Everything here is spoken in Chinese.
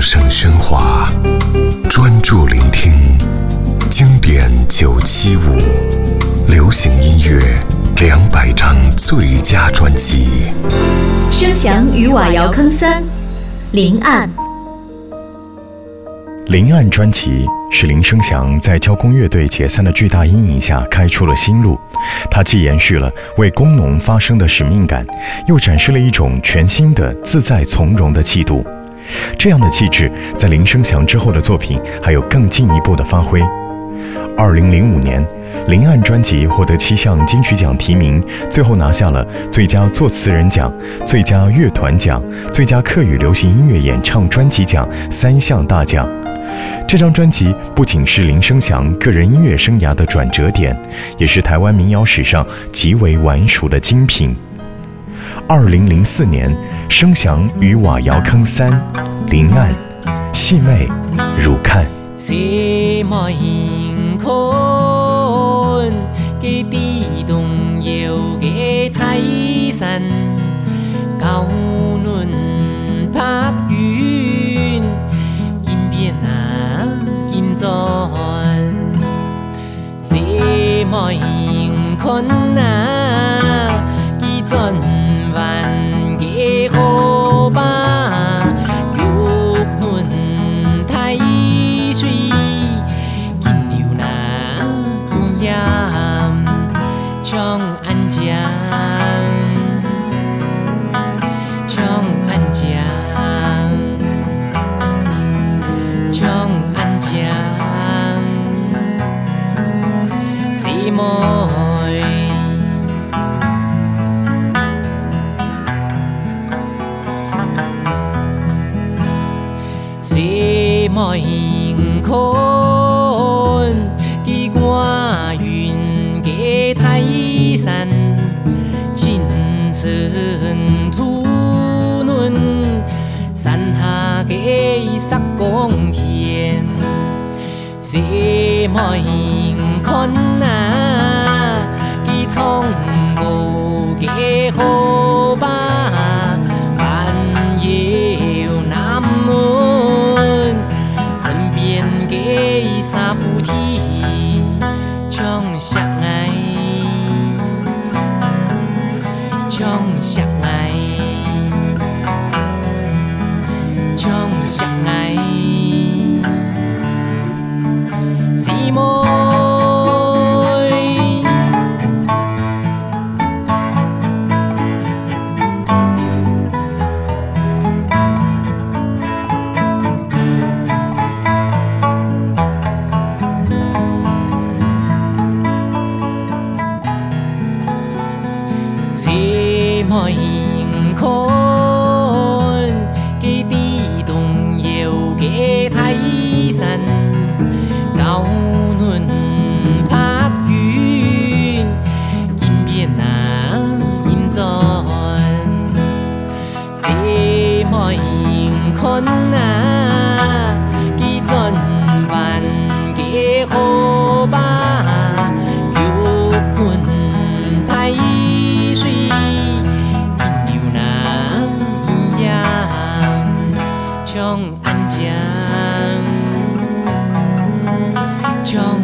声喧哗，专注聆听经典九七五，流行音乐两百张最佳专辑。声响与瓦窑坑三，林暗。林暗专辑是林生祥在交工乐队解散的巨大阴影下开出了新路。它既延续了为工农发声的使命感，又展示了一种全新的自在从容的气度。这样的气质在林生祥之后的作品还有更进一步的发挥。二零零五年，林暗专辑获得七项金曲奖提名，最后拿下了最佳作词人奖、最佳乐团奖、最佳客语流行音乐演唱专辑奖三项大奖。这张专辑不仅是林生祥个人音乐生涯的转折点，也是台湾民谣史上极为晚熟的精品。二零零四年，生祥与瓦窑坑三，林岸，细妹，汝看。西莫迎看，给地动摇给泰山，高论拍云，金边啊金砖，西莫迎看啊，几砖西妹。西莫迎看，记挂云给泰山，青 sơn 土嫩，山下给十公田。西莫迎看啊，将相爱，将相爱。思い中。